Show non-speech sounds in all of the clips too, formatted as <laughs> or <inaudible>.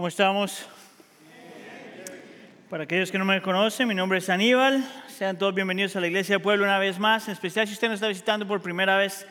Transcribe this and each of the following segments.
¿Cómo estamos? Para aquellos que no me conocen, mi nombre es Aníbal. Sean todos bienvenidos a la Iglesia del Pueblo una vez más. En especial si usted nos está visitando por primera vez,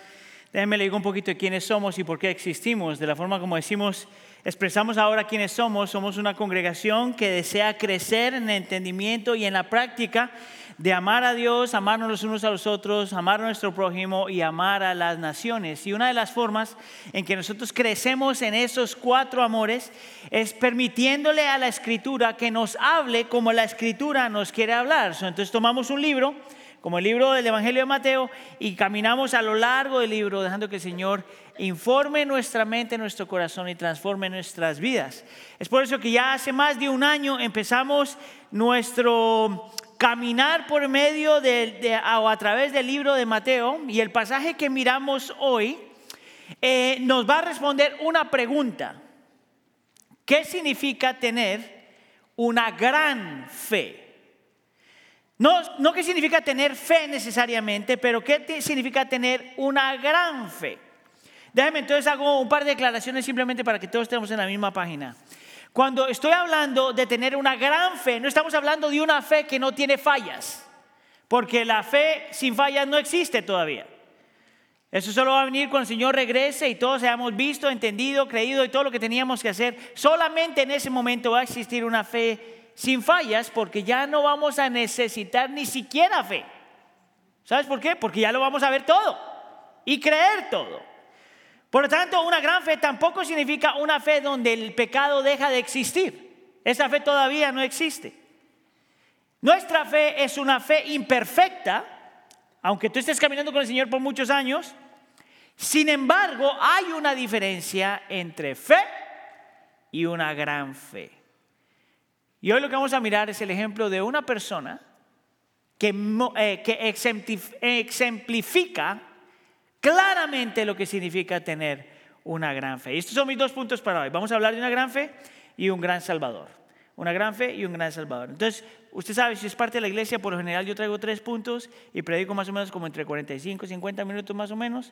déjenme le digo un poquito de quiénes somos y por qué existimos. De la forma como decimos, expresamos ahora quiénes somos. Somos una congregación que desea crecer en el entendimiento y en la práctica de amar a Dios, amarnos los unos a los otros, amar a nuestro prójimo y amar a las naciones. Y una de las formas en que nosotros crecemos en esos cuatro amores es permitiéndole a la escritura que nos hable como la escritura nos quiere hablar. Entonces tomamos un libro, como el libro del Evangelio de Mateo, y caminamos a lo largo del libro dejando que el Señor informe nuestra mente, nuestro corazón y transforme nuestras vidas. Es por eso que ya hace más de un año empezamos nuestro caminar por medio de, o a través del libro de Mateo y el pasaje que miramos hoy eh, nos va a responder una pregunta. ¿Qué significa tener una gran fe? No, no qué significa tener fe necesariamente, pero qué significa tener una gran fe. Déjame entonces hago un par de declaraciones simplemente para que todos estemos en la misma página. Cuando estoy hablando de tener una gran fe, no estamos hablando de una fe que no tiene fallas, porque la fe sin fallas no existe todavía. Eso solo va a venir cuando el Señor regrese y todos hayamos visto, entendido, creído y todo lo que teníamos que hacer. Solamente en ese momento va a existir una fe sin fallas porque ya no vamos a necesitar ni siquiera fe. ¿Sabes por qué? Porque ya lo vamos a ver todo y creer todo. Por lo tanto, una gran fe tampoco significa una fe donde el pecado deja de existir. Esa fe todavía no existe. Nuestra fe es una fe imperfecta, aunque tú estés caminando con el Señor por muchos años. Sin embargo, hay una diferencia entre fe y una gran fe. Y hoy lo que vamos a mirar es el ejemplo de una persona que, eh, que exemplifica claramente lo que significa tener una gran fe. Y estos son mis dos puntos para hoy. Vamos a hablar de una gran fe y un gran salvador. Una gran fe y un gran salvador. Entonces, usted sabe, si es parte de la iglesia, por lo general yo traigo tres puntos y predico más o menos como entre 45 y 50 minutos más o menos.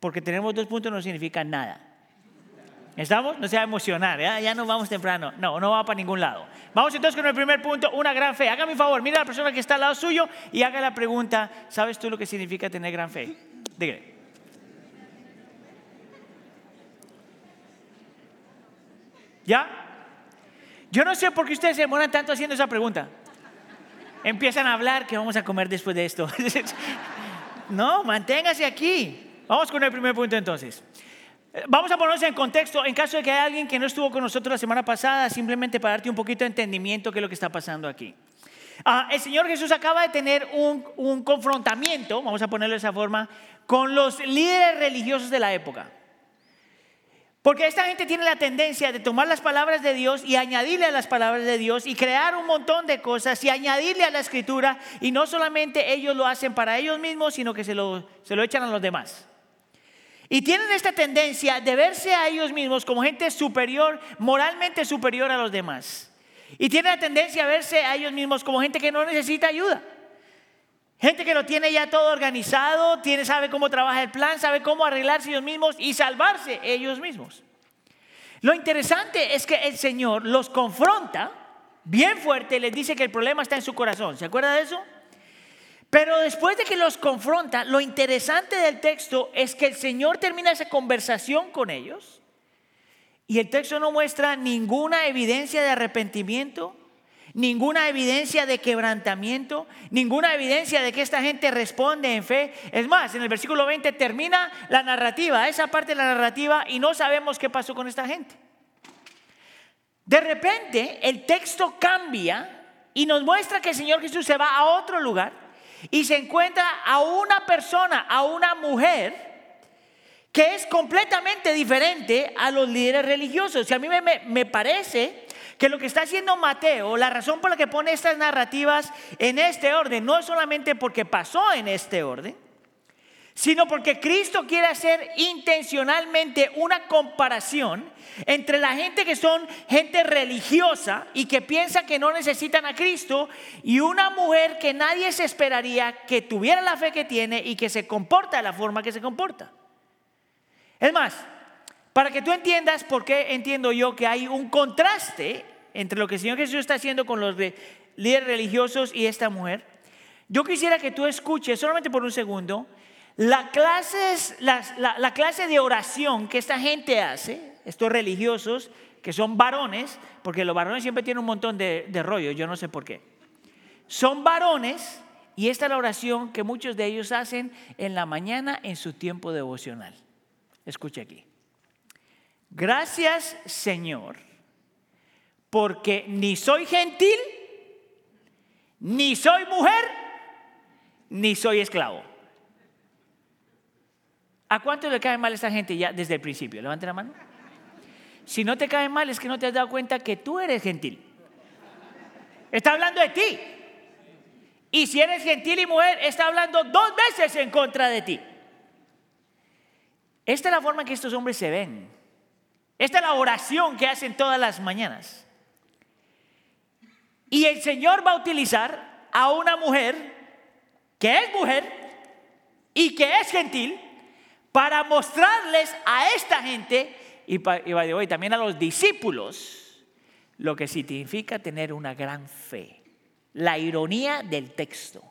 Porque tenemos dos puntos no significa nada. ¿Estamos? No se va a emocionar, ¿ya? ya nos vamos temprano. No, no va para ningún lado. Vamos entonces con el primer punto, una gran fe. Hágame un favor, mira a la persona que está al lado suyo y haga la pregunta, ¿sabes tú lo que significa tener gran fe? Dígale. ¿Ya? Yo no sé por qué ustedes se demoran tanto haciendo esa pregunta. Empiezan a hablar que vamos a comer después de esto. <laughs> no, manténgase aquí. Vamos con el primer punto entonces. Vamos a ponernos en contexto en caso de que haya alguien que no estuvo con nosotros la semana pasada, simplemente para darte un poquito de entendimiento de qué es lo que está pasando aquí. Ah, el Señor Jesús acaba de tener un, un confrontamiento, vamos a ponerlo de esa forma, con los líderes religiosos de la época. Porque esta gente tiene la tendencia de tomar las palabras de Dios y añadirle a las palabras de Dios y crear un montón de cosas y añadirle a la escritura y no solamente ellos lo hacen para ellos mismos, sino que se lo, se lo echan a los demás. Y tienen esta tendencia de verse a ellos mismos como gente superior, moralmente superior a los demás. Y tienen la tendencia a verse a ellos mismos como gente que no necesita ayuda. Gente que lo tiene ya todo organizado, tiene, sabe cómo trabaja el plan, sabe cómo arreglarse ellos mismos y salvarse ellos mismos. Lo interesante es que el Señor los confronta bien fuerte y les dice que el problema está en su corazón. ¿Se acuerda de eso? Pero después de que los confronta, lo interesante del texto es que el Señor termina esa conversación con ellos y el texto no muestra ninguna evidencia de arrepentimiento, ninguna evidencia de quebrantamiento, ninguna evidencia de que esta gente responde en fe. Es más, en el versículo 20 termina la narrativa, esa parte de la narrativa, y no sabemos qué pasó con esta gente. De repente el texto cambia y nos muestra que el Señor Jesús se va a otro lugar y se encuentra a una persona, a una mujer, que es completamente diferente a los líderes religiosos. Y a mí me, me, parece que lo que está haciendo Mateo, la razón por la que pone estas narrativas en este orden, no es solamente porque pasó en este orden, sino porque Cristo quiere hacer intencionalmente una comparación entre la gente que son gente religiosa y que piensa que no necesitan a Cristo y una mujer que nadie se esperaría que tuviera la fe que tiene y que se comporta de la forma que se comporta. Es más, Para que tú entiendas por qué entiendo yo que hay un contraste entre lo que el Señor Jesús está haciendo con los líderes religiosos y esta mujer, yo quisiera que tú escuches solamente por un segundo la clase, la, clase de oración que esta gente hace, estos religiosos, que son varones, porque los varones siempre tienen un montón de, de rollo, yo no sé por qué. Son varones y esta es la oración que muchos de ellos hacen en la mañana en su tiempo devocional. Escuche aquí. Gracias Señor, porque ni soy gentil, ni soy mujer, ni soy esclavo. ¿A cuánto le cae mal a esta gente ya desde el principio? Levante la mano. Si no te cae mal es que no te has dado cuenta que tú eres gentil. Está hablando de ti. Y si eres gentil y mujer, está hablando dos veces en contra de ti. Esta es la forma en que estos hombres se ven. Esta es la oración que hacen todas las mañanas. Y el Señor va a utilizar a una mujer que es mujer y que es gentil para mostrarles a esta gente y, también a los discípulos lo que significa tener una gran fe. La ironía del texto.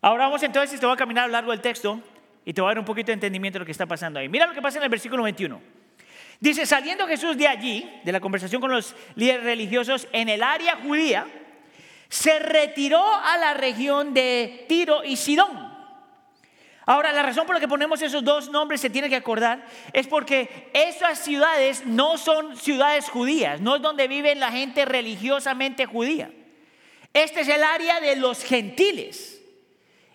Ahora vamos entonces, te voy a caminar a lo largo del texto y te voy a dar un poquito de entendimiento de lo que está pasando ahí. Mira lo que pasa en el versículo 21. Dice, saliendo Jesús de allí, de la conversación con los líderes religiosos en el área judía, se retiró a la región de Tiro y Sidón. Ahora, la razón por la que ponemos esos dos nombres, se tiene que acordar, es porque esas ciudades no son ciudades judías, no es donde vive la gente religiosamente judía. Este es el área de los gentiles.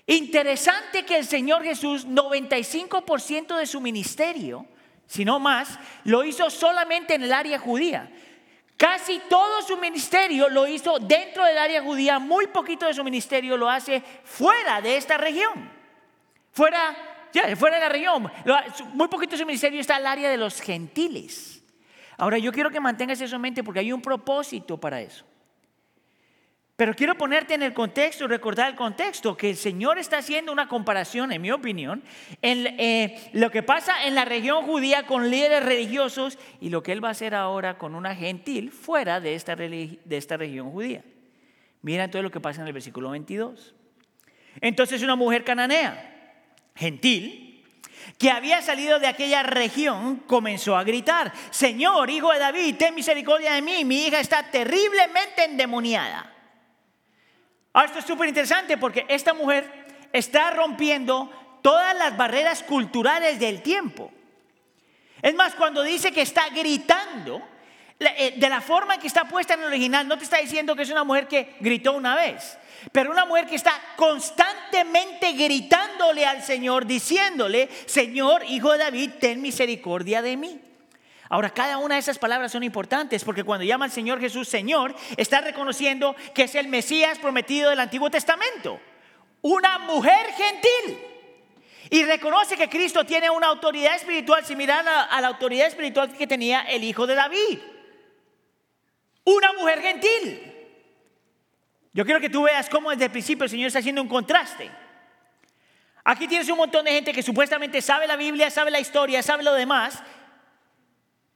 Interesante que el Señor Jesús, 95% de su ministerio, si no más, lo hizo solamente en el área judía. Casi todo su ministerio lo hizo dentro del área judía, muy poquito de su ministerio lo hace fuera de esta región. Fuera, ya, fuera de la región. Muy poquito de su ministerio está el área de los gentiles. Ahora yo quiero que mantengas eso en mente porque hay un propósito para eso. Pero quiero ponerte en el contexto, recordar el contexto, que el Señor está haciendo una comparación, en mi opinión, en eh, lo que pasa en la región judía con líderes religiosos y lo que Él va a hacer ahora con una gentil fuera de esta, de esta región judía. Mira entonces lo que pasa en el versículo 22. Entonces una mujer cananea gentil, que había salido de aquella región, comenzó a gritar, Señor, hijo de David, ten misericordia de mí, mi hija está terriblemente endemoniada. Ahora esto es súper interesante porque esta mujer está rompiendo todas las barreras culturales del tiempo. Es más, cuando dice que está gritando, eh, de la forma en que está puesta en el original, no te está diciendo que es una mujer que gritó una vez. Pero una mujer que está constantemente gritándole al Señor, diciéndole, Señor, hijo de David, ten misericordia de mí. Ahora, cada una de esas palabras son importantes porque cuando llama al Señor Jesús Señor, está reconociendo que es el Mesías prometido del Antiguo Testamento. Una mujer gentil. Y reconoce que Cristo tiene una autoridad espiritual similar a, la autoridad espiritual que tenía el hijo de David. Una mujer gentil. Yo quiero que tú veas cómo desde el principio el Señor está haciendo un contraste. Aquí tienes un montón de gente que supuestamente sabe la Biblia, sabe la historia, sabe lo demás,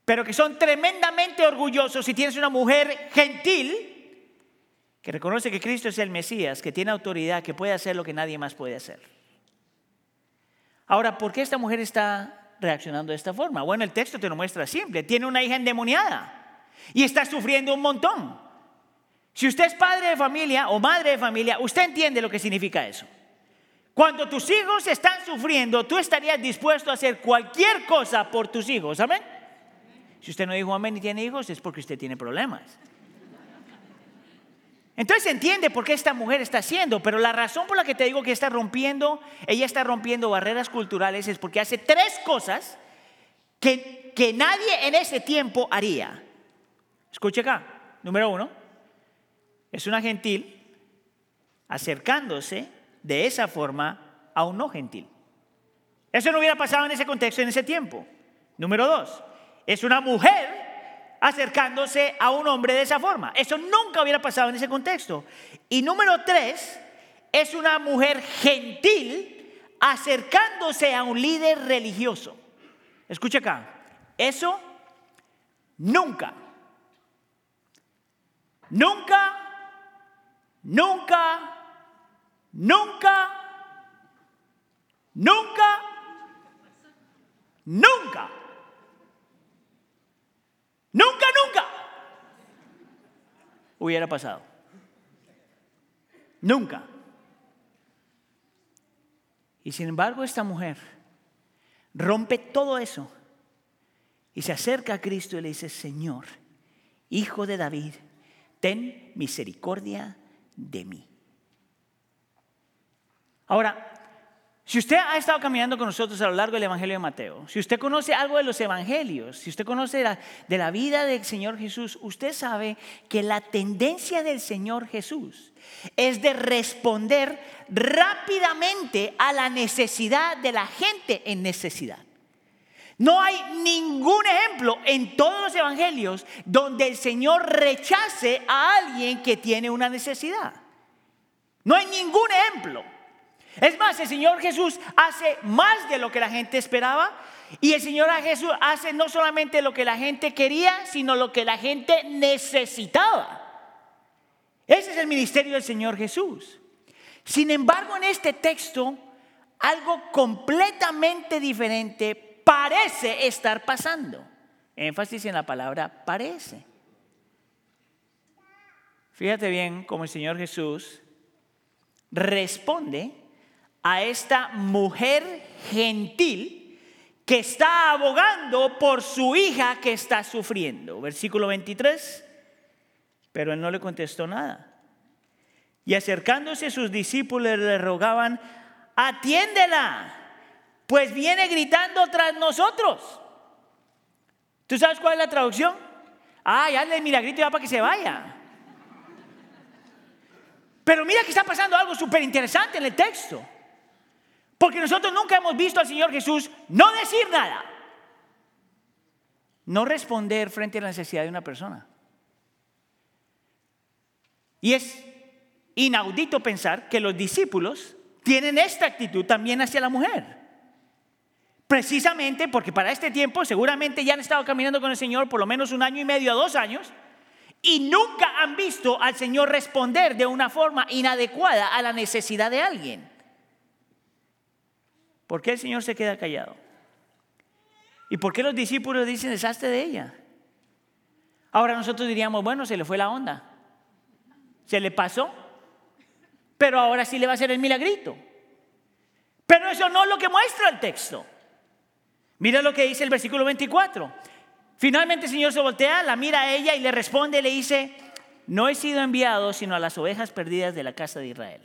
pero que son tremendamente orgullosos. Si tienes una mujer gentil que reconoce que Cristo es el Mesías, que tiene autoridad, que puede hacer lo que nadie más puede hacer. Ahora, ¿por qué esta mujer está reaccionando de esta forma? Bueno, el texto te lo muestra simple. Tiene una hija endemoniada y está sufriendo un montón. Si usted es padre de familia o madre de familia, usted entiende lo que significa eso. Cuando tus hijos están sufriendo, tú estarías dispuesto a hacer cualquier cosa por tus hijos. ¿Amén? Si usted no dijo amén y tiene hijos, es porque usted tiene problemas. Entonces entiende por qué esta mujer está haciendo, pero la razón por la que te digo que está rompiendo, ella está rompiendo barreras culturales es porque hace tres cosas que, que nadie en ese tiempo haría. Escuche acá. Número uno, es una gentil acercándose de esa forma a un no gentil. Eso no hubiera pasado en ese contexto, en ese tiempo. Número dos, es una mujer acercándose a un hombre de esa forma. Eso nunca hubiera pasado en ese contexto. Y número tres, es una mujer gentil acercándose a un líder religioso. Escucha acá, eso nunca, nunca, nunca, nunca, nunca, nunca, nunca, nunca hubiera pasado. Nunca. Y sin embargo esta mujer rompe todo eso y se acerca a Cristo y le dice, Señor, hijo de David, ten misericordia de mí. Ahora, si usted ha estado caminando con nosotros a lo largo del Evangelio de Mateo, si usted conoce algo de los Evangelios, si usted conoce de la vida del Señor Jesús, usted sabe que la tendencia del Señor Jesús es de responder rápidamente a la necesidad de la gente en necesidad. No hay ningún ejemplo en todos los evangelios donde el Señor rechace a alguien que tiene una necesidad. No hay ningún ejemplo. Es más, el Señor Jesús hace más de lo que la gente esperaba y el Señor Jesús hace no solamente lo que la gente quería, sino lo que la gente necesitaba. Ese es el ministerio del Señor Jesús. Sin embargo, en este texto, algo completamente diferente parece estar pasando. Énfasis en la palabra parece. Fíjate bien cómo el Señor Jesús responde a esta mujer gentil que está abogando por su hija que está sufriendo. Versículo 23. Pero él no le contestó nada. Y acercándose sus discípulos le rogaban, atiéndela pues viene gritando tras nosotros. ¿Tú sabes cuál es la traducción? Ah, ya le milagrito ya para que se vaya. Pero mira que está pasando algo súper interesante en el texto. Porque nosotros nunca hemos visto al Señor Jesús no decir nada. No responder frente a la necesidad de una persona. Y es inaudito pensar que los discípulos tienen esta actitud también hacia la mujer. Precisamente porque para este tiempo seguramente ya han estado caminando con el Señor por lo menos un año y medio a dos años y nunca han visto al Señor responder de una forma inadecuada a la necesidad de alguien. ¿Por qué el Señor se queda callado? ¿Y por qué los discípulos dicen deshazte de ella? Ahora nosotros diríamos, bueno, se le fue la onda. Se le pasó. Pero ahora sí le va a hacer el milagrito. Pero eso no es lo que muestra el texto. Mira lo que dice el versículo 24. Finalmente el Señor se voltea, la mira a ella y le responde y le dice, no he sido enviado sino a las ovejas perdidas de la casa de Israel.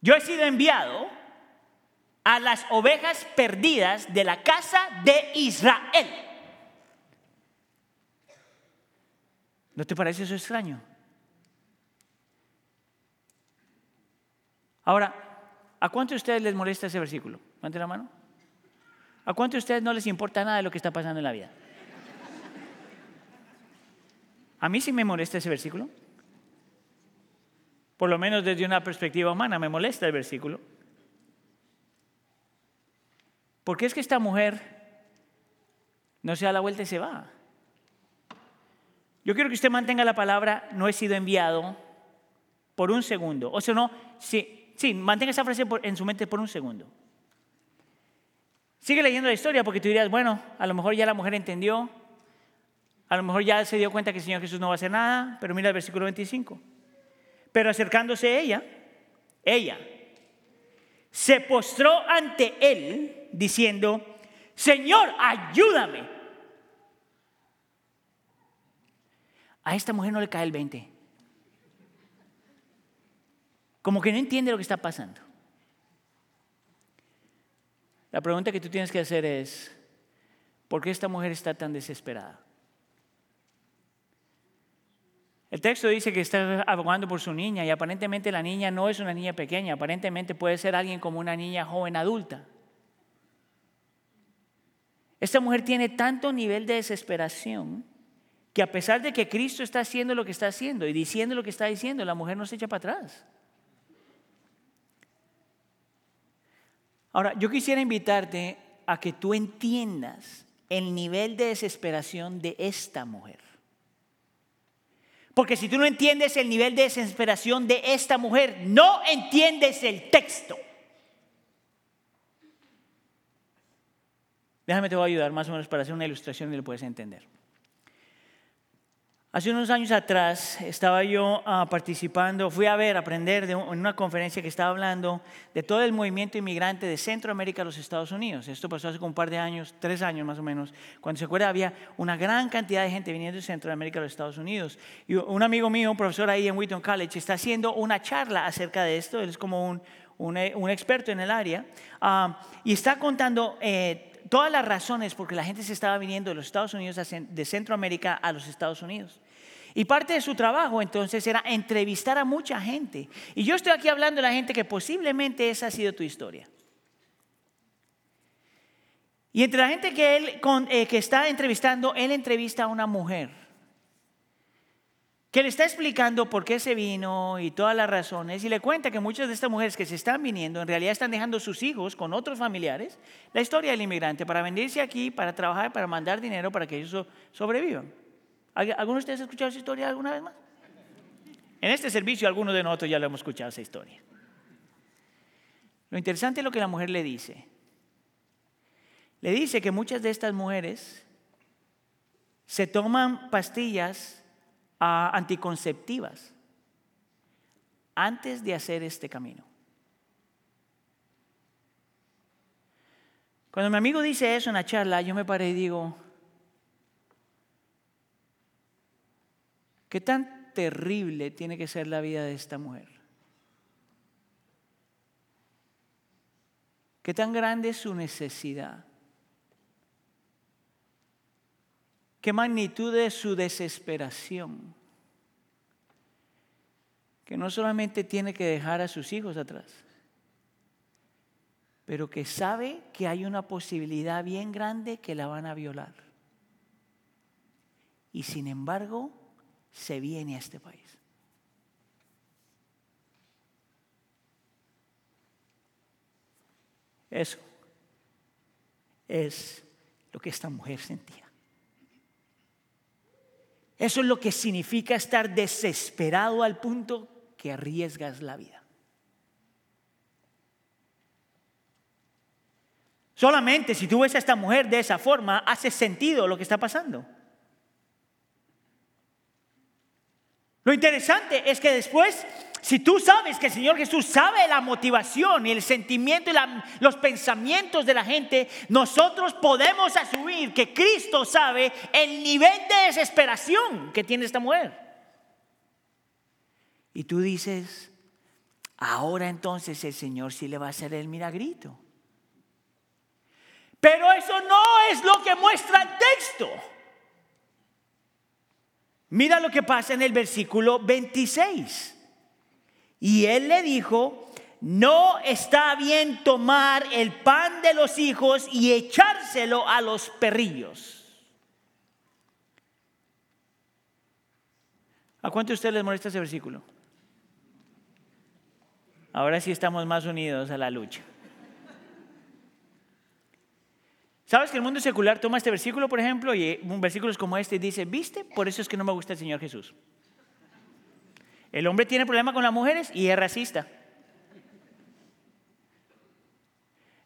Yo he sido enviado a las ovejas perdidas de la casa de Israel. ¿No te parece eso extraño? Ahora, ¿A cuántos de ustedes les molesta ese versículo? Levanten la mano. ¿A cuántos de ustedes no les importa nada de lo que está pasando en la vida? A mí sí me molesta ese versículo. Por lo menos desde una perspectiva humana me molesta el versículo. Porque es que esta mujer no se da la vuelta y se va. Yo quiero que usted mantenga la palabra no he sido enviado por un segundo. O sea, no, si sí, mantenga esa frase en su mente por un segundo. Sigue leyendo la historia porque tú dirías, bueno, a lo mejor ya la mujer entendió, a lo mejor ya se dio cuenta que el Señor Jesús no va a hacer nada, pero mira el versículo 25. Pero acercándose ella, ella se postró ante él diciendo, Señor, ayúdame. A esta mujer no le cae el 20 como que no entiende lo que está pasando. La pregunta que tú tienes que hacer es, ¿por qué esta mujer está tan desesperada? El texto dice que está abogando por su niña y aparentemente la niña no es una niña pequeña, aparentemente puede ser alguien como una niña joven adulta. Esta mujer tiene tanto nivel de desesperación que a pesar de que Cristo está haciendo lo que está haciendo y diciendo lo que está diciendo, la mujer no se echa para atrás. Ahora, yo quisiera invitarte a que tú entiendas el nivel de desesperación de esta mujer. Porque si tú no entiendes el nivel de desesperación de esta mujer, no entiendes el texto. Déjame te voy a ayudar más o menos para hacer una ilustración y lo puedes entender. Hace unos años atrás estaba yo ah, participando, fui a ver, aprender de en una conferencia que estaba hablando de todo el movimiento inmigrante de Centroamérica a los Estados Unidos. Esto pasó hace un par de años, tres años más o menos. Cuando se acuerda había una gran cantidad de gente viniendo de Centroamérica a los Estados Unidos. Y un amigo mío, un profesor ahí en Wheaton College, está haciendo una charla acerca de esto. Él es como un, un, experto en el área. Ah, y está contando... Eh, todas las razones por que la gente se estaba viniendo de los Estados Unidos, de Centroamérica a los Estados Unidos. Y parte de su trabajo entonces era entrevistar a mucha gente. Y yo estoy aquí hablando de la gente que posiblemente esa ha sido tu historia. Y entre la gente que él eh, que está entrevistando, él entrevista a una mujer que le está explicando por qué se vino y todas las razones, y le cuenta que muchas de estas mujeres que se están viniendo en realidad están dejando sus hijos con otros familiares, la historia del inmigrante, para venirse aquí, para trabajar, para mandar dinero, para que ellos sobrevivan. ¿Alguno de ustedes ha escuchado esa historia alguna vez más? En este servicio algunos de nosotros ya lo hemos escuchado esa historia. Lo interesante es lo que la mujer le dice. Le dice que muchas de estas mujeres se toman pastillas anticonceptivas antes de hacer este camino. Cuando mi amigo dice eso en la charla, yo me paré y digo, ¿qué tan terrible tiene que ser la vida de esta mujer? ¿Qué tan grande es su necesidad? qué magnitud es su desesperación. Que no solamente tiene que dejar a sus hijos atrás, pero que sabe que hay una posibilidad bien grande que la van a violar. Y sin embargo, se viene a este país. Eso es lo que esta mujer sentía. Eso es lo que significa estar desesperado al punto que arriesgas la vida. Solamente si tú ves a esta mujer de esa forma, hace sentido lo que está pasando. Lo interesante es que después si tú sabes que el Señor Jesús sabe la motivación y el sentimiento y los pensamientos de la gente, nosotros podemos asumir que Cristo sabe el nivel de desesperación que tiene esta mujer. Y tú dices, ahora entonces el Señor sí le va a hacer el milagrito. Pero eso no es lo que muestra el texto. Mira lo que pasa en el versículo 26. Y él le dijo, no está bien tomar el pan de los hijos y echárselo a los perrillos. ¿A cuánto a ustedes les molesta ese versículo? Ahora sí estamos más unidos a la lucha. ¿Sabes que el mundo secular toma este versículo, por ejemplo, y un versículo como este y dice, viste, por eso es que no me gusta el Señor Jesús? El hombre tiene problema con las mujeres y es racista.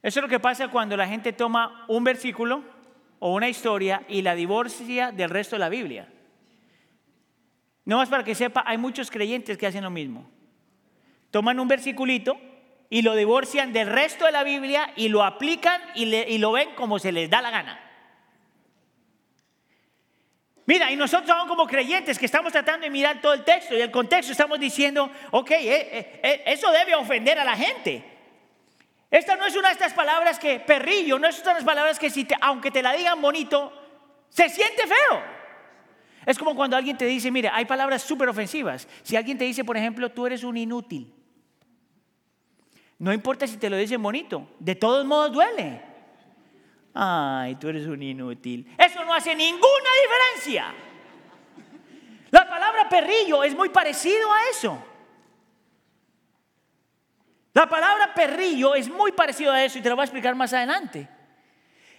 Eso es lo que pasa cuando la gente toma un versículo o una historia y la divorcia del resto de la Biblia. No más para que sepa, hay muchos creyentes que hacen lo mismo. Toman un versiculito y lo divorcian del resto de la Biblia y lo aplican y, lo ven como se les da la gana. Mira, y nosotros aún como creyentes que estamos tratando de mirar todo el texto y el contexto, estamos diciendo, ok, eh, eh, eh, eso debe ofender a la gente. Esta no es una de estas palabras que, perrillo, no es una de las palabras que si aunque te la digan bonito, se siente feo. Es como cuando alguien te dice, mire, hay palabras súper ofensivas. Si alguien te dice, por ejemplo, tú eres un inútil, no importa si te lo dicen bonito, de todos modos duele. Ay, tú eres un inútil. Eso no hace ninguna diferencia. La palabra perrillo es muy parecido a eso. La palabra perrillo es muy parecido a eso y te lo voy a explicar más adelante.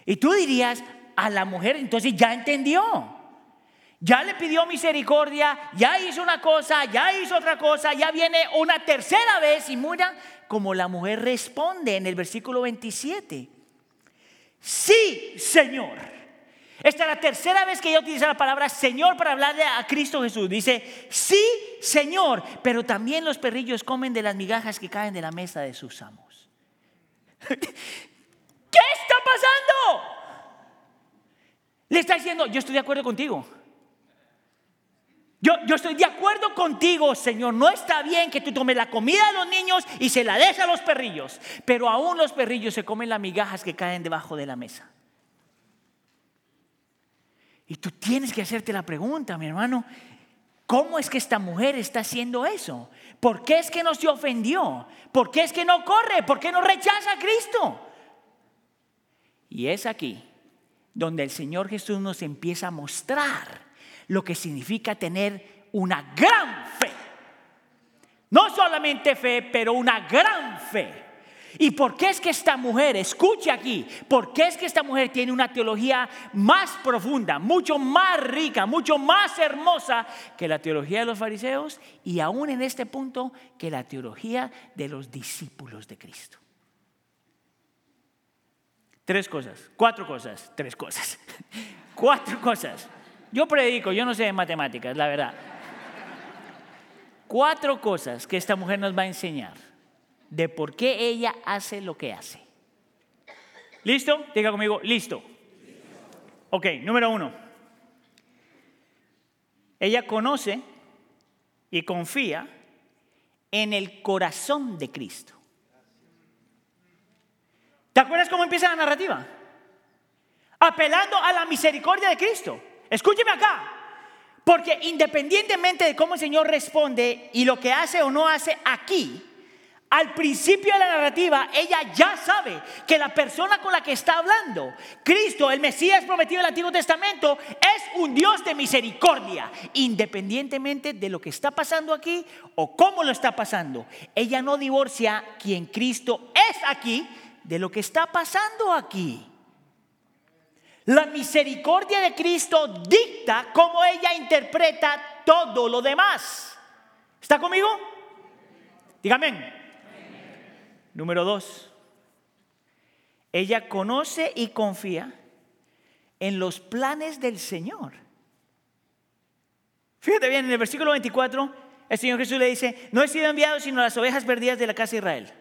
Y tú dirías, a la mujer entonces ya entendió. Ya le pidió misericordia, ya hizo una cosa, ya hizo otra cosa, ya viene una tercera vez y mira como la mujer responde en el versículo 27. Sí, Señor. Esta es la tercera vez que ella utiliza la palabra Señor para hablarle a Cristo Jesús. Dice, sí, Señor, pero también los perrillos comen de las migajas que caen de la mesa de sus amos. <laughs> ¿Qué está pasando? Le está diciendo, yo estoy de acuerdo contigo. Yo, estoy de acuerdo contigo, Señor. No está bien que tú tomes la comida de los niños y se la des a los perrillos. Pero aún los perrillos se comen las migajas que caen debajo de la mesa. Y tú tienes que hacerte la pregunta, mi hermano. ¿Cómo es que esta mujer está haciendo eso? ¿Por qué es que no se ofendió? ¿Por qué es que no corre? ¿Por qué no rechaza a Cristo? Y es aquí donde el Señor Jesús nos empieza a mostrar lo que significa tener una gran fe. No solamente fe, pero una gran fe. ¿Y por qué es que esta mujer, escuche aquí, por qué es que esta mujer tiene una teología más profunda, mucho más rica, mucho más hermosa que la teología de los fariseos y aún en este punto que la teología de los discípulos de Cristo? Tres cosas, cuatro cosas, tres cosas, <laughs> cuatro cosas. Yo predico, yo no sé de matemáticas, la verdad. Cuatro cosas que esta mujer nos va a enseñar de por qué ella hace lo que hace. ¿Listo? Diga conmigo, listo. Ok, número uno. Ella conoce y confía en el corazón de Cristo. ¿Te acuerdas cómo empieza la narrativa? Apelando a la misericordia de Cristo. Escúcheme acá. Porque independientemente de cómo el Señor responde y lo que hace o no hace aquí, al principio de la narrativa, ella ya sabe que la persona con la que está hablando, Cristo, el Mesías prometido del Antiguo Testamento, es un Dios de misericordia, independientemente de lo que está pasando aquí o cómo lo está pasando. Ella no divorcia quien Cristo es aquí de lo que está pasando aquí. La misericordia de Cristo dicta cómo ella interpreta todo lo demás. ¿Está conmigo? Dígame. Número dos. Ella conoce y confía en los planes del Señor. Fíjate bien, en el versículo 24, el Señor Jesús le dice, no he sido enviado sino a las ovejas perdidas de la casa de Israel.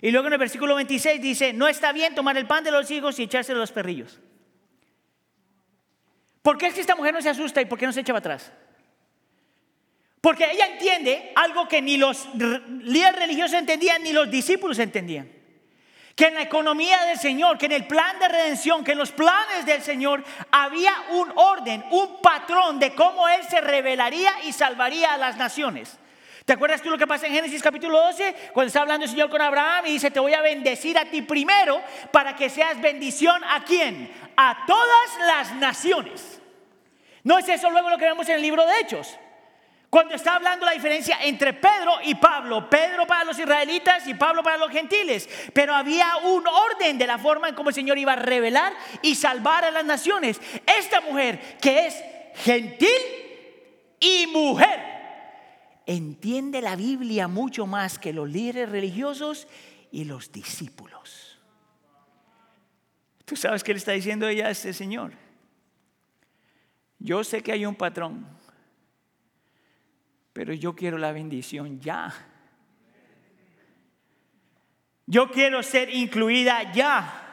Y luego en el versículo 26 dice, no está bien tomar el pan de los hijos y echárselo a los perrillos. ¿Por qué es que esta mujer no se asusta y por qué no se echa para atrás? Porque ella entiende algo que ni los líderes religiosos entendían ni los discípulos entendían. Que en la economía del Señor, que en el plan de redención, que en los planes del Señor había un orden, un patrón de cómo Él se revelaría y salvaría a las naciones. ¿Te acuerdas tú lo que pasa en Génesis capítulo 12? Cuando está hablando el Señor con Abraham y dice, te voy a bendecir a ti primero para que seas bendición a quién? A todas las naciones. ¿No es eso luego lo que vemos en el libro de Hechos? Cuando está hablando la diferencia entre Pedro y Pablo, Pedro para los israelitas y Pablo para los gentiles, pero había un orden de la forma en cómo el Señor iba a revelar y salvar a las naciones. Esta mujer que es gentil y mujer, entiende la Biblia mucho más que los líderes religiosos y los discípulos. ¿Tú sabes qué le está diciendo ella a este Señor? Yo sé que hay un patrón, pero yo quiero la bendición ya. Yo quiero ser incluida ya.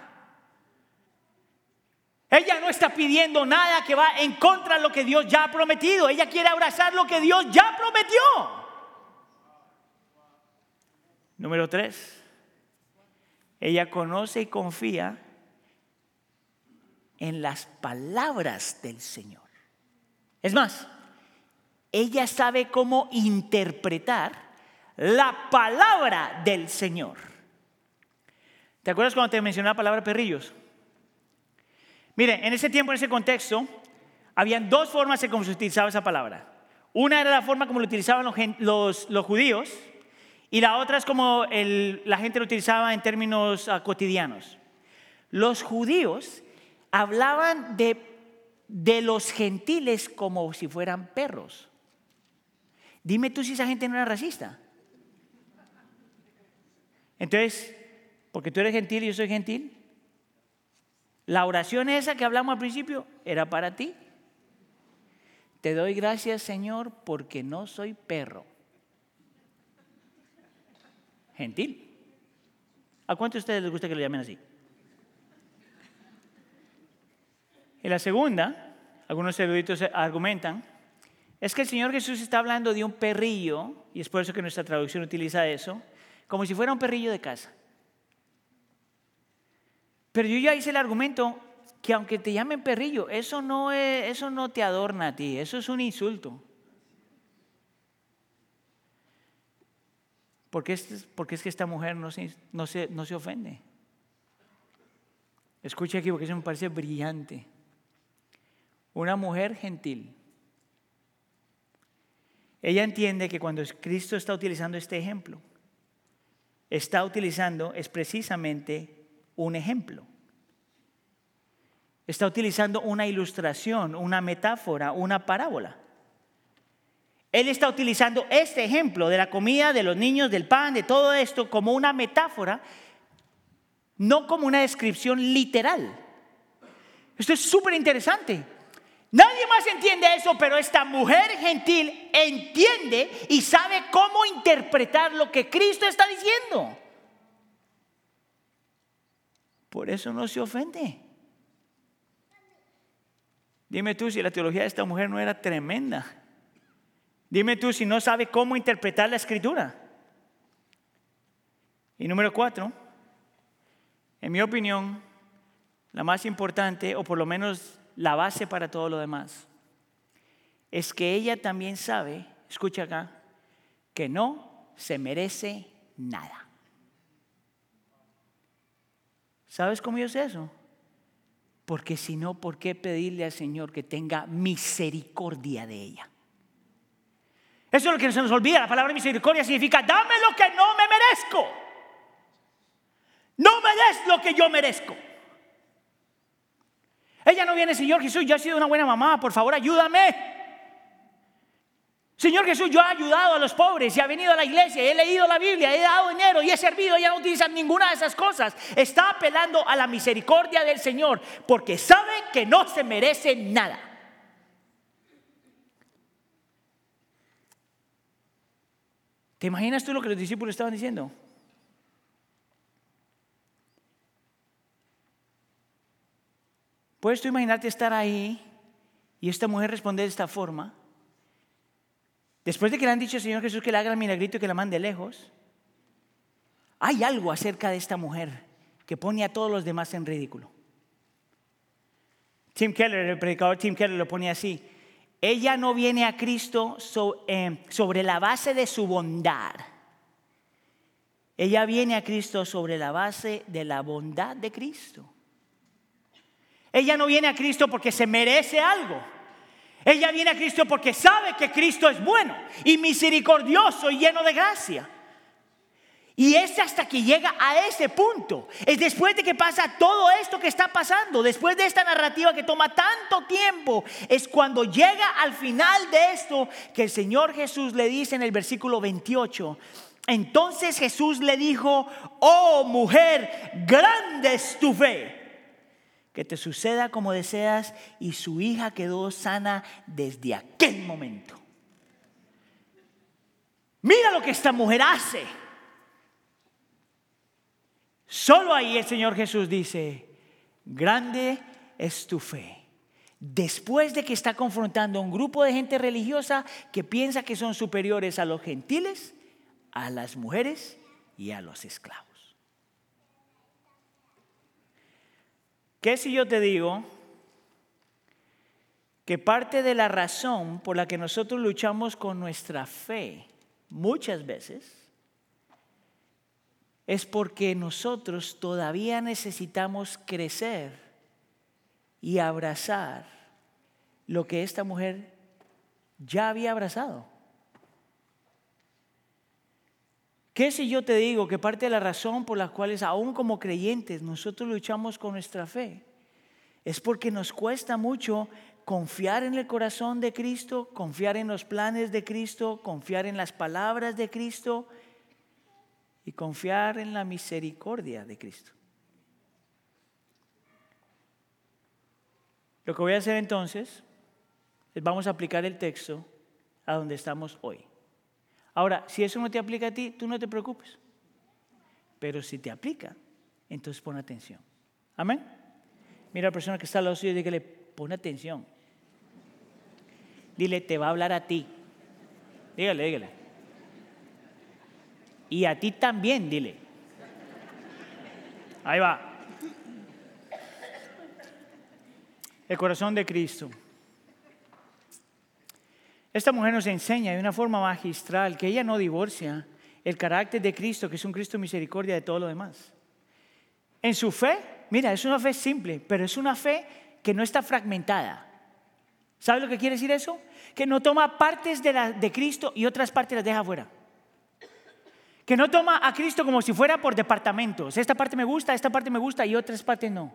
Ella no está pidiendo nada que va en contra de lo que Dios ya ha prometido. Ella quiere abrazar lo que Dios ya prometió. Número tres, ella conoce y confía en las palabras del Señor. Es más, ella sabe cómo interpretar la palabra del Señor. ¿Te acuerdas cuando te mencioné la palabra perrillos? Mire, en ese tiempo, en ese contexto, habían dos formas de cómo se utilizaba esa palabra. Una era la forma como lo utilizaban los, judíos Y la otra es como la gente lo utilizaba en términos ah, cotidianos. Los judíos hablaban de, de los gentiles como si fueran perros. Dime tú si esa gente no era racista. Entonces, porque tú eres gentil y yo soy gentil, la oración esa que hablamos al principio era para ti. Te doy gracias, Señor, porque no soy perro. Gentil. ¿A cuántos de ustedes les gusta que lo llamen así? Y la segunda, algunos eruditos argumentan, es que el Señor Jesús está hablando de un perrillo, y es por eso que nuestra traducción utiliza eso, como si fuera un perrillo de casa. Pero yo ya hice el argumento que aunque te llamen perrillo, eso no, eso no te adorna a ti, eso es un insulto. Porque es, porque es que esta mujer no se, no, se, no se ofende. Escucha aquí porque eso me parece brillante. Una mujer gentil. Ella entiende que cuando Cristo está utilizando este ejemplo, está utilizando es precisamente un ejemplo. Está utilizando una ilustración, una metáfora, una parábola. Él está utilizando este ejemplo de la comida, de los niños, del pan, de todo esto, como una metáfora, no como una descripción literal. Esto es súper interesante. Nadie más entiende eso, pero esta mujer gentil entiende y sabe cómo interpretar lo que Cristo está diciendo. Por eso no se ofende. Dime tú si la teología de esta mujer no era tremenda. Dime tú si no sabe cómo interpretar la escritura. Y número cuatro, en mi opinión, la más importante, o por lo menos la base para todo lo demás, es que ella también sabe, escucha acá, que no se merece nada. ¿Sabes cómo yo sé eso? Porque si no, ¿por qué pedirle al Señor que tenga misericordia de ella? Eso es lo que se nos olvida. La palabra misericordia significa, dame lo que no me merezco. No me des lo que yo merezco. Ella no viene, Señor Jesús, yo he sido una buena mamá, por favor ayúdame. Señor Jesús, yo he ayudado a los pobres y he venido a la iglesia, he leído la Biblia, he dado dinero y he servido. Ella no utiliza ninguna de esas cosas. Está apelando a la misericordia del Señor porque sabe que no se merece nada. ¿Te imaginas tú lo que los discípulos estaban diciendo? ¿Puedes tú imaginarte estar ahí y esta mujer responder de esta forma? Después de que le han dicho al Señor Jesús que le haga el milagrito y que la mande lejos, hay algo acerca de esta mujer que pone a todos los demás en ridículo. Tim Keller, el predicador Tim Keller lo pone así. Ella no viene a Cristo eh, sobre la base de su bondad. Ella viene a Cristo sobre la base de la bondad de Cristo. Ella no viene a Cristo porque se merece algo. Ella viene a Cristo porque sabe que Cristo es bueno y misericordioso y lleno de gracia. Y es hasta que llega a ese punto. Es después de que pasa todo esto que está pasando, después de esta narrativa que toma tanto tiempo, es cuando llega al final de esto que el Señor Jesús le dice en el versículo 28. Entonces Jesús le dijo, oh mujer, grande es tu fe que te suceda como deseas y su hija quedó sana desde aquel momento. Mira lo que esta mujer hace. Solo ahí el Señor Jesús dice, grande es tu fe. Después de que está confrontando a un grupo de gente religiosa que piensa que son superiores a los gentiles, a las mujeres y a los esclavos. ¿Qué si yo te digo que parte de la razón por la que nosotros luchamos con nuestra fe muchas veces es porque nosotros todavía necesitamos crecer y abrazar lo que esta mujer ya había abrazado. ¿Qué si yo te digo que parte de la razón por las cuales aún como creyentes nosotros luchamos con nuestra fe es porque nos cuesta mucho confiar en el corazón de Cristo, confiar en los planes de Cristo, confiar en las palabras de Cristo y confiar en la misericordia de Cristo. Lo que voy a hacer entonces es vamos a aplicar el texto a donde estamos hoy. Ahora, si eso no te aplica a ti, tú no te preocupes. Pero si te aplica, entonces pon atención. Amén. Mira a la persona que está al lado suyo y dígale, pon atención. Dile, te va a hablar a ti. Dígale, dígale. Y a ti también, dile. Ahí va. El corazón de Cristo. Esta mujer nos enseña de una forma magistral que ella no divorcia el carácter de Cristo, que es un Cristo misericordia de todo lo demás. En su fe, mira, es una fe simple, pero es una fe que no está fragmentada. ¿Sabe lo que quiere decir eso? Que no toma partes de, de Cristo y otras partes las deja fuera. Que no toma a Cristo como si fuera por departamentos. Esta parte me gusta, esta parte me gusta y otras partes no.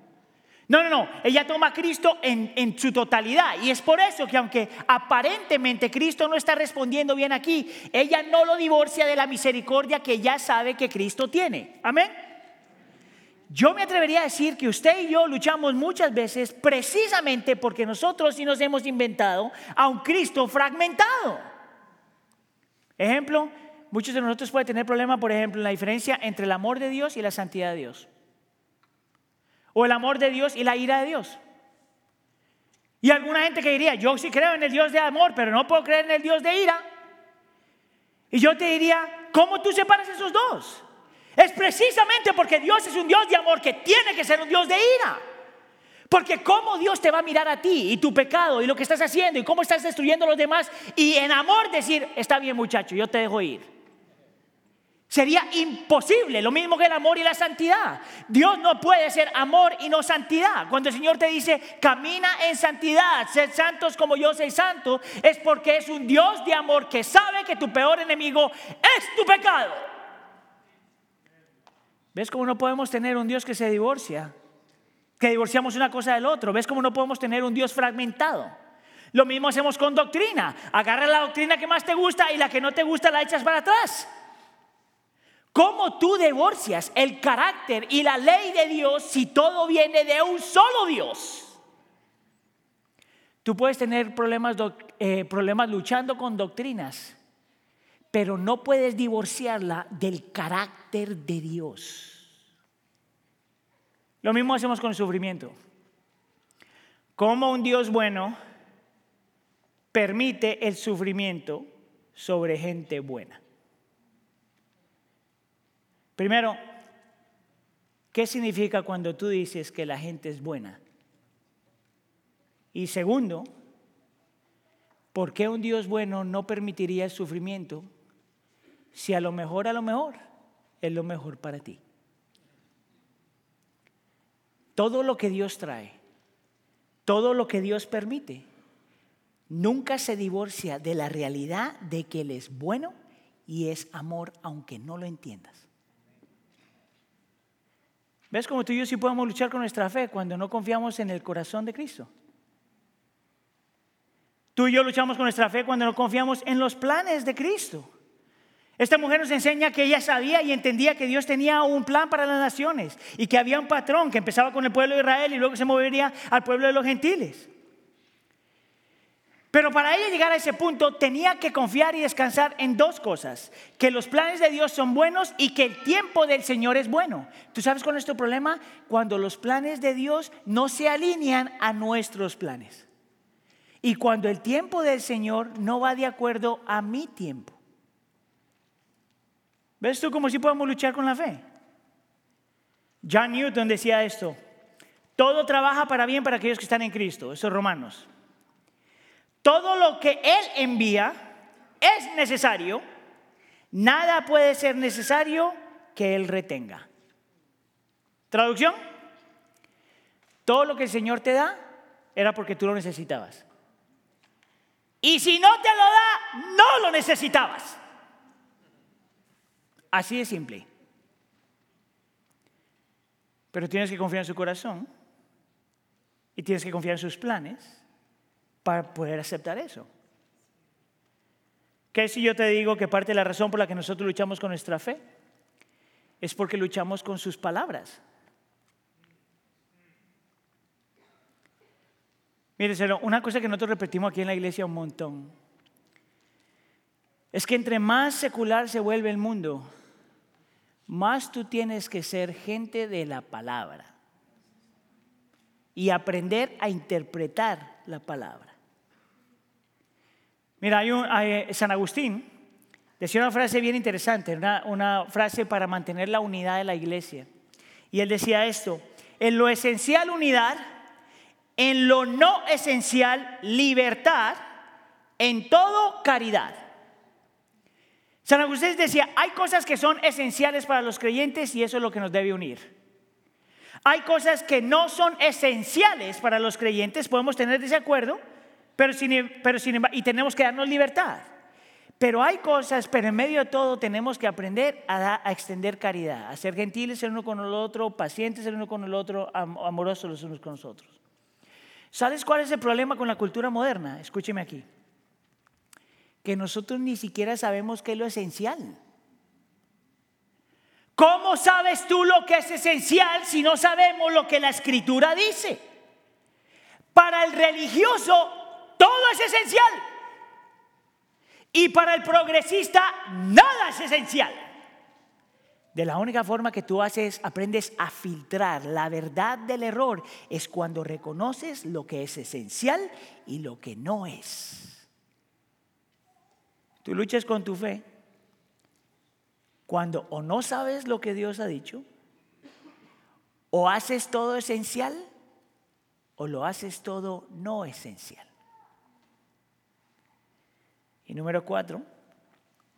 No, no, no. Ella toma a Cristo en, su totalidad. Y es por eso que aunque aparentemente Cristo no está respondiendo bien aquí, ella no lo divorcia de la misericordia que ya sabe que Cristo tiene. Amén. Yo me atrevería a decir que usted y yo luchamos muchas veces precisamente porque nosotros sí nos hemos inventado a un Cristo fragmentado. Ejemplo, muchos de nosotros pueden tener problema, por ejemplo, en la diferencia entre el amor de Dios y la santidad de Dios. O el amor de Dios y la ira de Dios. Y alguna gente que diría, yo sí creo en el Dios de amor, pero no puedo creer en el Dios de ira. Y yo te diría, ¿cómo tú separas esos dos? Es precisamente porque Dios es un Dios de amor que tiene que ser un Dios de ira. Porque cómo Dios te va a mirar a ti y tu pecado y lo que estás haciendo y cómo estás destruyendo a los demás y en amor decir, está bien muchacho, yo te dejo ir. Sería imposible, lo mismo que el amor y la santidad. Dios no puede ser amor y no santidad. Cuando el Señor te dice, camina en santidad, sed santos como yo soy santo, es porque es un Dios de amor que sabe que tu peor enemigo es tu pecado. ¿Ves cómo no podemos tener un Dios que se divorcia? Que divorciamos una cosa del otro. ¿Ves cómo no podemos tener un Dios fragmentado? Lo mismo hacemos con doctrina. Agarra la doctrina que más te gusta y la que no te gusta la echas para atrás. ¿Cómo tú divorcias el carácter y la ley de Dios si todo viene de un solo Dios? Tú puedes tener problemas, eh, problemas luchando con doctrinas, pero no puedes divorciarla del carácter de Dios. Lo mismo hacemos con el sufrimiento. Como un Dios bueno permite el sufrimiento sobre gente buena. Primero, ¿qué significa cuando tú dices que la gente es buena? Y segundo, ¿por qué un Dios bueno no permitiría el sufrimiento si a lo mejor, a lo mejor, es lo mejor para ti? Todo lo que Dios trae, todo lo que Dios permite, nunca se divorcia de la realidad de que Él es bueno y es amor aunque no lo entiendas. ¿Ves cómo tú y yo sí podemos luchar con nuestra fe cuando no confiamos en el corazón de Cristo? Tú y yo luchamos con nuestra fe cuando no confiamos en los planes de Cristo. Esta mujer nos enseña que ella sabía y entendía que Dios tenía un plan para las naciones y que había un patrón que empezaba con el pueblo de Israel y luego se movería al pueblo de los gentiles. Pero para ella llegar a ese punto tenía que confiar y descansar en dos cosas, que los planes de Dios son buenos y que el tiempo del Señor es bueno. ¿Tú sabes es nuestro problema? Cuando los planes de Dios no se alinean a nuestros planes. Y cuando el tiempo del Señor no va de acuerdo a mi tiempo. ¿Ves tú cómo si podemos luchar con la fe? John Newton decía esto, todo trabaja para bien para aquellos que están en Cristo, esos romanos. Todo lo que Él envía es necesario. Nada puede ser necesario que Él retenga. Traducción. Todo lo que el Señor te da era porque tú lo necesitabas. Y si no te lo da, no lo necesitabas. Así de simple. Pero tienes que confiar en su corazón y tienes que confiar en sus planes para poder aceptar eso. ¿Qué si yo te digo que parte de la razón por la que nosotros luchamos con nuestra fe es porque luchamos con sus palabras? Mire, una cosa que nosotros repetimos aquí en la iglesia un montón es que entre más secular se vuelve el mundo, más tú tienes que ser gente de la palabra y aprender a interpretar la palabra. Mira, hay, un, San Agustín decía una frase bien interesante, una, una frase para mantener la unidad de la iglesia. Y él decía esto, en lo esencial unidad, en lo no esencial libertad, en todo caridad. San Agustín decía, hay cosas que son esenciales para los creyentes y eso es lo que nos debe unir. Hay cosas que no son esenciales para los creyentes, podemos tener desacuerdo, pero sin, pero sin, y tenemos que darnos libertad. Pero hay cosas, pero en medio de todo tenemos que aprender a, a, extender caridad, a ser gentiles el uno con el otro, pacientes el uno con el otro, amorosos los unos con los otros. ¿Sabes cuál es el problema con la cultura moderna? Escúcheme aquí. Que nosotros ni siquiera sabemos qué es lo esencial. ¿Cómo sabes tú lo que es esencial si no sabemos lo que la escritura dice? Para el religioso todo es esencial. Y para el progresista nada es esencial. De la única forma que tú haces, aprendes a filtrar la verdad del error es cuando reconoces lo que es esencial y lo que no es. Tú luchas con tu fe cuando o no sabes lo que Dios ha dicho, o haces todo esencial, o lo haces todo no esencial. Y número cuatro,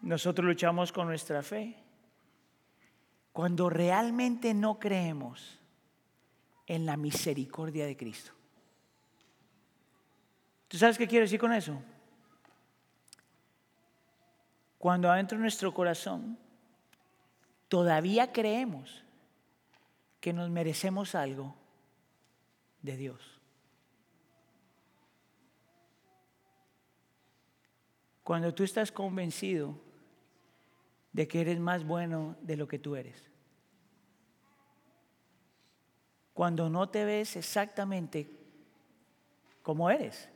nosotros luchamos con nuestra fe cuando realmente no creemos en la misericordia de Cristo. ¿Tú sabes qué quiero decir con eso? Cuando adentro de nuestro corazón todavía creemos que nos merecemos algo de Dios. Cuando tú estás convencido de que eres más bueno de lo que tú eres. Cuando no te ves exactamente como eres.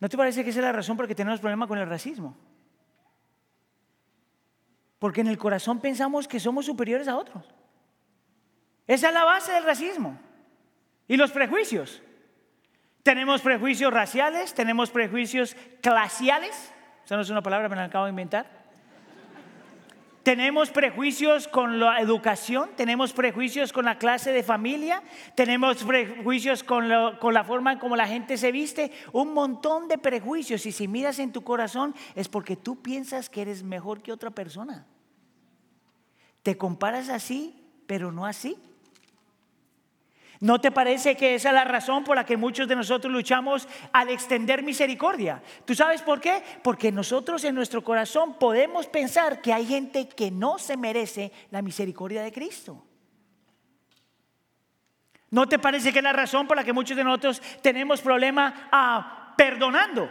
¿No te parece que esa es la razón por la que tenemos problemas con el racismo? Porque en el corazón pensamos que somos superiores a otros. Esa es la base del racismo. Y los prejuicios. Tenemos prejuicios raciales, tenemos prejuicios clasiales. Esa no es una palabra, me la acabo de inventar. Tenemos prejuicios con la educación, tenemos prejuicios con la clase de familia, tenemos prejuicios con, con, la forma en cómo la gente se viste, un montón de prejuicios. Y si miras en tu corazón es porque tú piensas que eres mejor que otra persona. Te comparas así, pero no así. ¿No te parece que esa es la razón por la que muchos de nosotros luchamos al extender misericordia? ¿Tú sabes por qué? Porque nosotros en nuestro corazón podemos pensar que hay gente que no se merece la misericordia de Cristo. ¿No te parece que es la razón por la que muchos de nosotros tenemos problema ah, perdonando?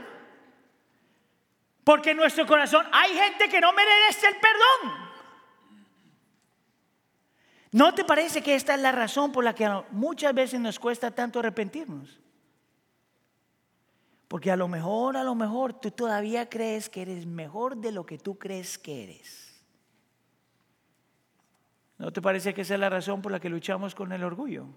Porque en nuestro corazón hay gente que no merece el perdón. ¿No te parece que esta es la razón por la que muchas veces nos cuesta tanto arrepentirnos? Porque a lo mejor, a lo mejor tú todavía crees que eres mejor de lo que tú crees que eres. ¿No te parece que esa es la razón por la que luchamos con el orgullo?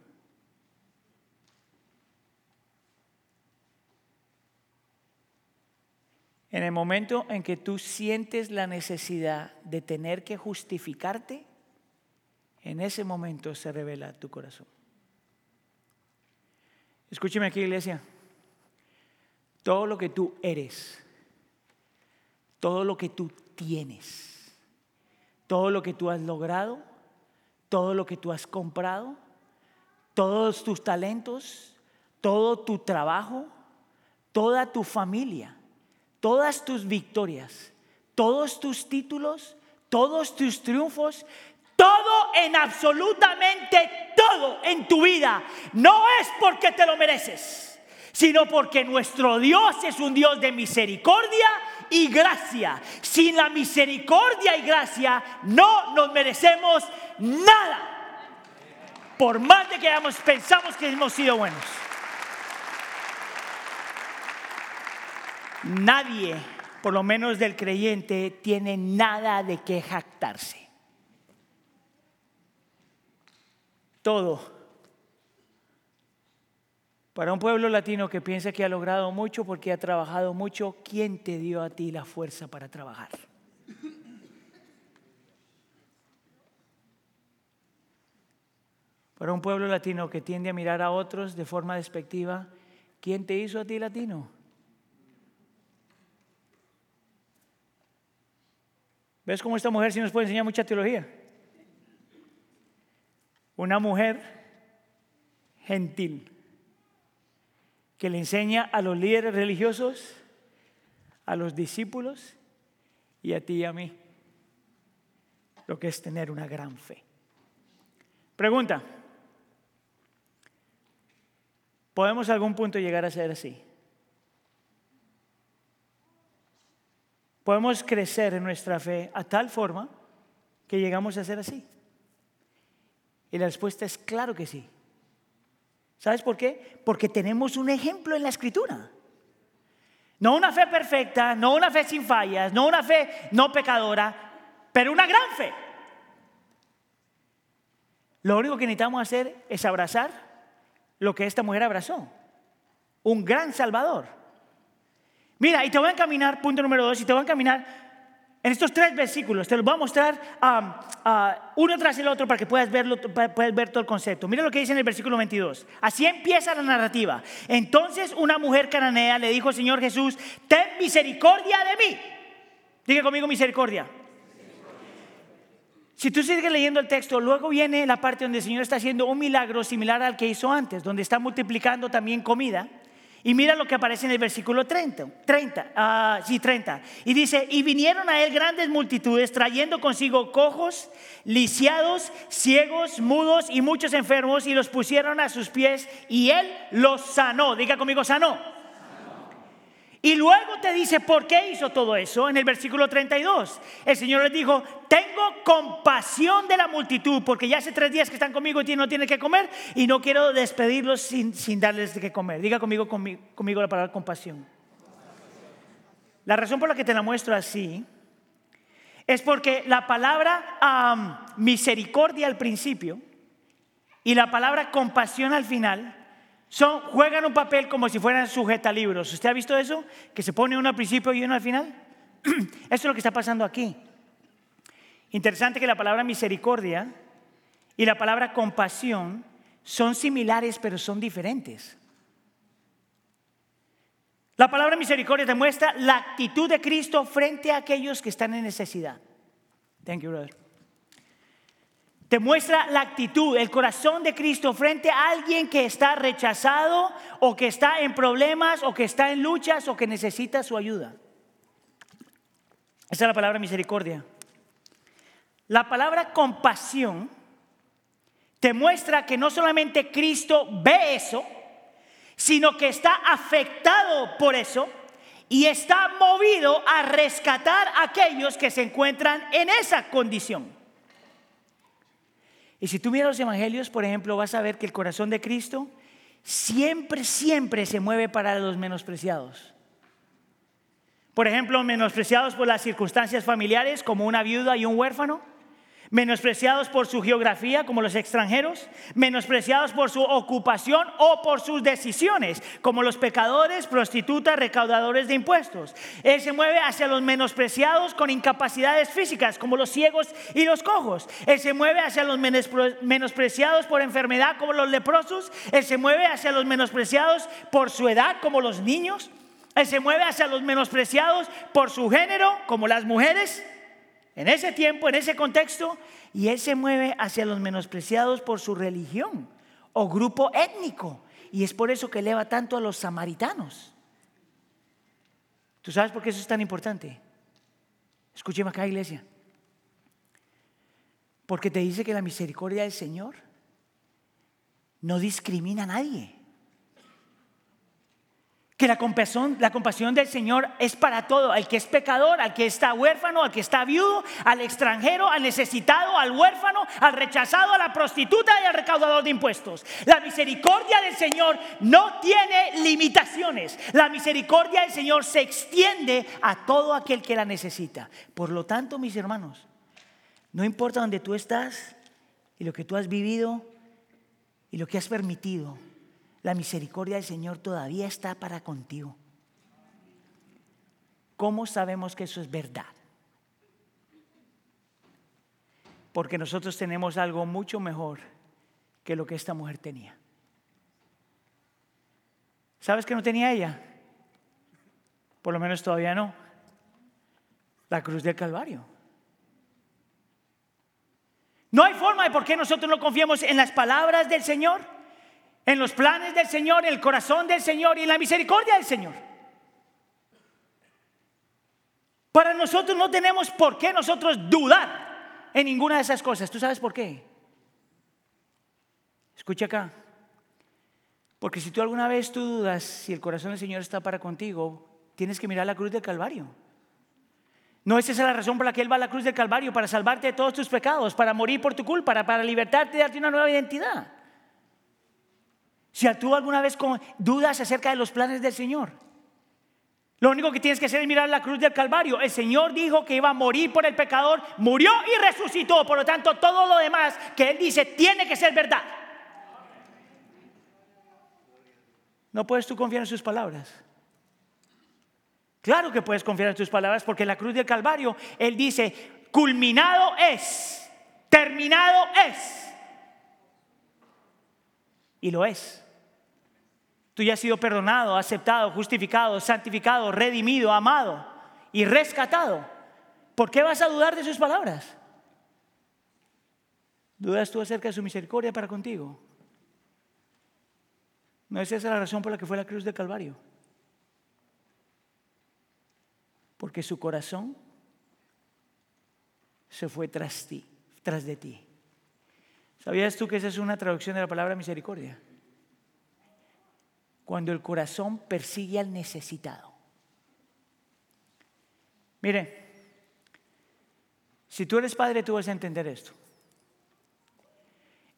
En el momento en que tú sientes la necesidad de tener que justificarte, en ese momento se revela tu corazón. Escúcheme aquí, iglesia. Todo lo que tú eres, todo lo que tú tienes, todo lo que tú has logrado, todo lo que tú has comprado, todos tus talentos, todo tu trabajo, toda tu familia, todas tus victorias, todos tus títulos, todos tus triunfos, en absolutamente todo en tu vida, no es porque te lo mereces, sino porque nuestro Dios es un Dios de misericordia y gracia. Sin la misericordia y gracia no nos merecemos nada. Por más de que hayamos, pensamos que hemos sido buenos. Nadie, por lo menos del creyente, tiene nada de qué jactarse. Todo. Para un pueblo latino que piensa que ha logrado mucho porque ha trabajado mucho, ¿quién te dio a ti la fuerza para trabajar? Para un pueblo latino que tiende a mirar a otros de forma despectiva, ¿quién te hizo a ti latino? ¿Ves cómo esta mujer sí nos puede enseñar mucha teología? Una mujer gentil que le enseña a los líderes religiosos, a los discípulos y a ti y a mí lo que es tener una gran fe. Pregunta, ¿podemos a algún punto llegar a ser así? podemos crecer en nuestra fe a tal forma que llegamos a ser así? Y la respuesta es claro que sí. ¿Sabes por qué? Porque tenemos un ejemplo en la escritura. No una fe perfecta, no una fe sin fallas, no una fe no pecadora, pero una gran fe. Lo único que necesitamos hacer es abrazar lo que esta mujer abrazó. Un gran Salvador. Mira, y te voy a encaminar, punto número dos, y te voy a encaminar en estos tres versículos. Te los voy a mostrar uno tras el otro para que puedas, puedas ver todo el concepto. Mira lo que dice en el versículo 22. Así empieza la narrativa. Entonces una mujer cananea le dijo al Señor Jesús, ten misericordia de mí. Diga conmigo misericordia. Si tú sigues leyendo el texto, luego viene la parte donde el Señor está haciendo un milagro similar al que hizo antes, donde está multiplicando también comida. Y mira lo que aparece en el versículo 30, 30, ah, sí, 30. Y dice, y vinieron a él grandes multitudes trayendo consigo cojos, lisiados, ciegos, mudos y muchos enfermos y los pusieron a sus pies y él los sanó. Diga conmigo, sanó. Y luego te dice por qué hizo todo eso en el versículo 32. El Señor les dijo, tengo compasión de la multitud porque ya hace tres días que están conmigo y no tienen que comer y no quiero despedirlos sin, darles de qué comer. Diga conmigo, conmigo, la palabra compasión. La razón por la que te la muestro así es porque la palabra misericordia al principio y la palabra compasión al final son, juegan un papel como si fueran sujetalibros. ¿Usted ha visto eso? Que se pone uno al principio y uno al final. <clears throat> Eso es lo que está pasando aquí. Interesante que la palabra misericordia y la palabra compasión son similares pero son diferentes. La palabra misericordia demuestra la actitud de Cristo frente a aquellos que están en necesidad. Thank you, brother te muestra la actitud, el corazón de Cristo frente a alguien que está rechazado o que está en problemas o que está en luchas o que necesita su ayuda. Esa es la palabra misericordia. La palabra compasión te muestra que no solamente Cristo ve eso, sino que está afectado por eso y está movido a rescatar a aquellos que se encuentran en esa condición. Y si tú miras los evangelios, por ejemplo, vas a ver que el corazón de Cristo siempre, siempre se mueve para los menospreciados. Por ejemplo, menospreciados por las circunstancias familiares, como una viuda y un huérfano menospreciados por su geografía como los extranjeros, menospreciados por su ocupación o por sus decisiones, como los pecadores, prostitutas, recaudadores de impuestos. Él se mueve hacia los menospreciados con incapacidades físicas, como los ciegos y los cojos. Él se mueve hacia los menospreciados por enfermedad, como los leprosos. Él se mueve hacia los menospreciados por su edad, como los niños. Él se mueve hacia los menospreciados por su género, como las mujeres en ese tiempo, en ese contexto, y Él se mueve hacia los menospreciados por su religión o grupo étnico. Y es por eso que eleva tanto a los samaritanos. ¿Tú sabes por qué eso es tan importante? Escúcheme acá, iglesia. Porque te dice que la misericordia del Señor no discrimina a nadie que la compasión, la compasión del Señor es para todo, al que es pecador, al que está huérfano, al que está viudo, al extranjero, al necesitado, al huérfano, al rechazado, a la prostituta y al recaudador de impuestos. La misericordia del Señor no tiene limitaciones. La misericordia del Señor se extiende a todo aquel que la necesita. Por lo tanto, mis hermanos, no importa dónde tú estás y lo que tú has vivido y lo que has permitido la misericordia del Señor todavía está para contigo. ¿Cómo sabemos que eso es verdad? Porque nosotros tenemos algo mucho mejor que lo que esta mujer tenía. ¿Sabes que no tenía ella? Por lo menos todavía no. La cruz del Calvario. No hay forma de por qué nosotros no confiemos en las palabras del Señor en los planes del Señor, en el corazón del Señor y en la misericordia del Señor. Para nosotros no tenemos por qué nosotros dudar en ninguna de esas cosas. ¿Tú sabes por qué? Escucha acá. Porque si tú alguna vez tú dudas si el corazón del Señor está para contigo, tienes que mirar la cruz del Calvario. No es esa la razón por la que Él va a la cruz del Calvario, para salvarte de todos tus pecados, para morir por tu culpa, para, para libertarte y darte una nueva identidad. Si tú alguna vez dudas acerca de los planes del Señor, lo único que tienes que hacer es mirar la cruz del Calvario. El Señor dijo que iba a morir por el pecador, murió y resucitó. Por lo tanto, todo lo demás que Él dice tiene que ser verdad. No puedes tú confiar en sus palabras. Claro que puedes confiar en tus palabras porque en la cruz del Calvario Él dice, culminado es, terminado es. Y lo es. Tú ya has sido perdonado, aceptado, justificado, santificado, redimido, amado y rescatado. ¿Por qué vas a dudar de sus palabras? ¿Dudas tú acerca de su misericordia para contigo? No es esa la razón por la que fue la cruz de Calvario. Porque su corazón se fue tras ti, tras de ti. ¿Sabías tú que esa es una traducción de la palabra misericordia? Cuando el corazón persigue al necesitado. Mire, si tú eres padre, tú vas a entender esto.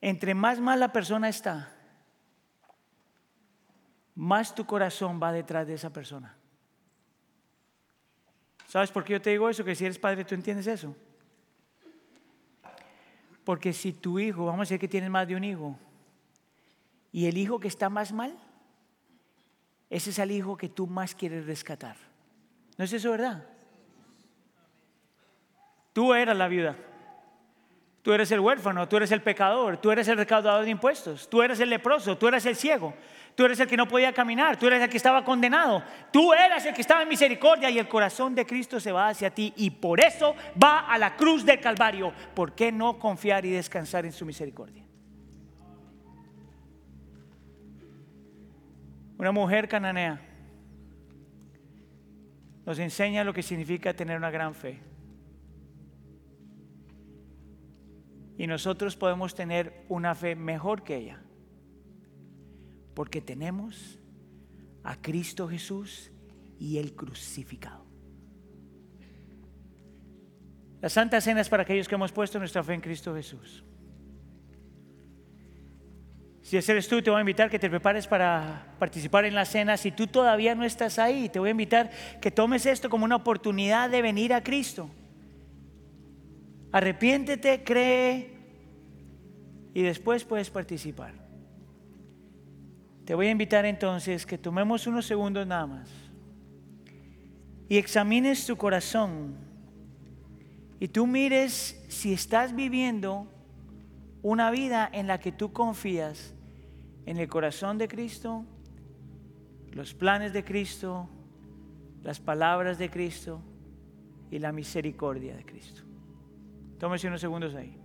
Entre más mal la persona está, más tu corazón va detrás de esa persona. ¿Sabes por qué yo te digo eso? Que si eres padre, tú entiendes eso. Porque si tu hijo, vamos a decir que tienes más de un hijo, y el hijo que está más mal, ese es el hijo que tú más quieres rescatar. ¿No es eso verdad? Tú eras la viuda. Tú eres el huérfano, tú eres el pecador, tú eres el recaudador de impuestos, tú eres el leproso, tú eres el ciego, tú eres el que no podía caminar, tú eres el que estaba condenado, tú eras el que estaba en misericordia y el corazón de Cristo se va hacia ti y por eso va a la cruz del Calvario. ¿Por qué no confiar y descansar en su misericordia? Una mujer cananea nos enseña lo que significa tener una gran fe. Y nosotros podemos tener una fe mejor que ella, porque tenemos a Cristo Jesús y el crucificado. La Santa Cena es para aquellos que hemos puesto nuestra fe en Cristo Jesús. Si ese eres tú, te voy a invitar que te prepares para participar en la cena. Si tú todavía no estás ahí, te voy a invitar que tomes esto como una oportunidad de venir a Cristo. Arrepiéntete, cree y después puedes participar. Te voy a invitar entonces que tomemos unos segundos nada más y examines tu corazón y tú mires si estás viviendo una vida en la que tú confías en el corazón de Cristo, los planes de Cristo, las palabras de Cristo y la misericordia de Cristo. Tómese unos segundos ahí.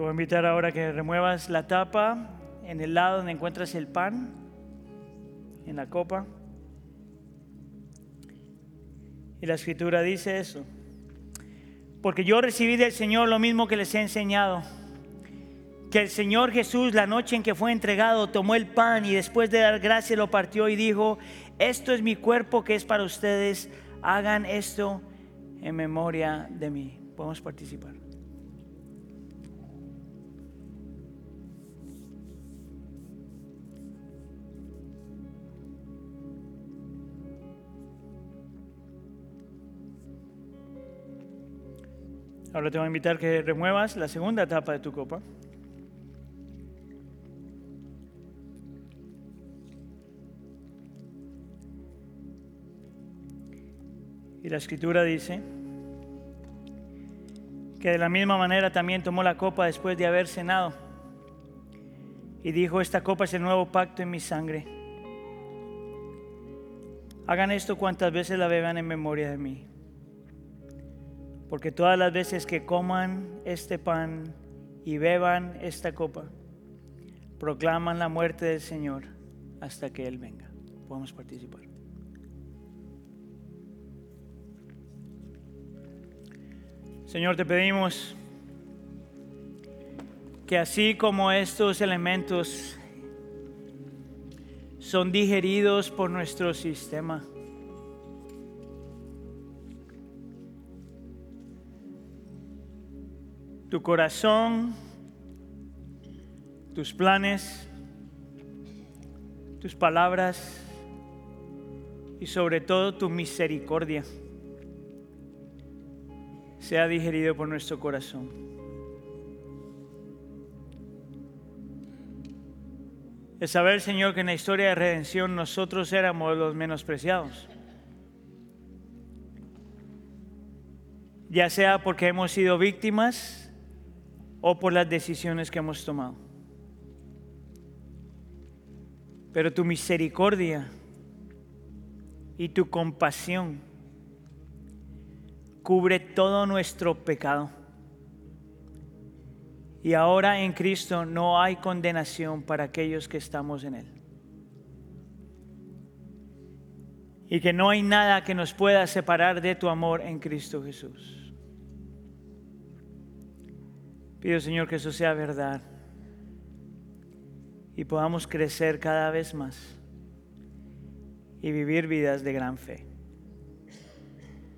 Te voy a invitar ahora a que remuevas la tapa en el lado donde encuentras el pan, en la copa. Y la escritura dice eso. Porque yo recibí del Señor lo mismo que les he enseñado. Que el Señor Jesús, la noche en que fue entregado, tomó el pan y después de dar gracias lo partió y dijo, esto es mi cuerpo que es para ustedes, hagan esto en memoria de mí. Podemos participar. Ahora te voy a invitar que remuevas la segunda tapa de tu copa. Y la escritura dice que de la misma manera también tomó la copa después de haber cenado y dijo, esta copa es el nuevo pacto en mi sangre. Hagan esto cuantas veces la beban en memoria de mí. Porque todas las veces que coman este pan y beban esta copa, proclaman la muerte del Señor hasta que Él venga. Podemos participar. Señor, te pedimos que así como estos elementos son digeridos por nuestro sistema, tu corazón, tus planes, tus palabras y sobre todo tu misericordia sea digerido por nuestro corazón. Es saber, Señor, que en la historia de redención nosotros éramos los menospreciados. Ya sea porque hemos sido víctimas o por las decisiones que hemos tomado. Pero tu misericordia y tu compasión cubre todo nuestro pecado. Y ahora en Cristo no hay condenación para aquellos que estamos en Él. Y que no hay nada que nos pueda separar de tu amor en Cristo Jesús. Pido, Señor, que eso sea verdad y podamos crecer cada vez más y vivir vidas de gran fe.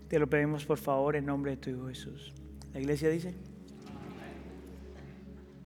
Te lo pedimos por favor en nombre de tu Hijo Jesús. La iglesia dice.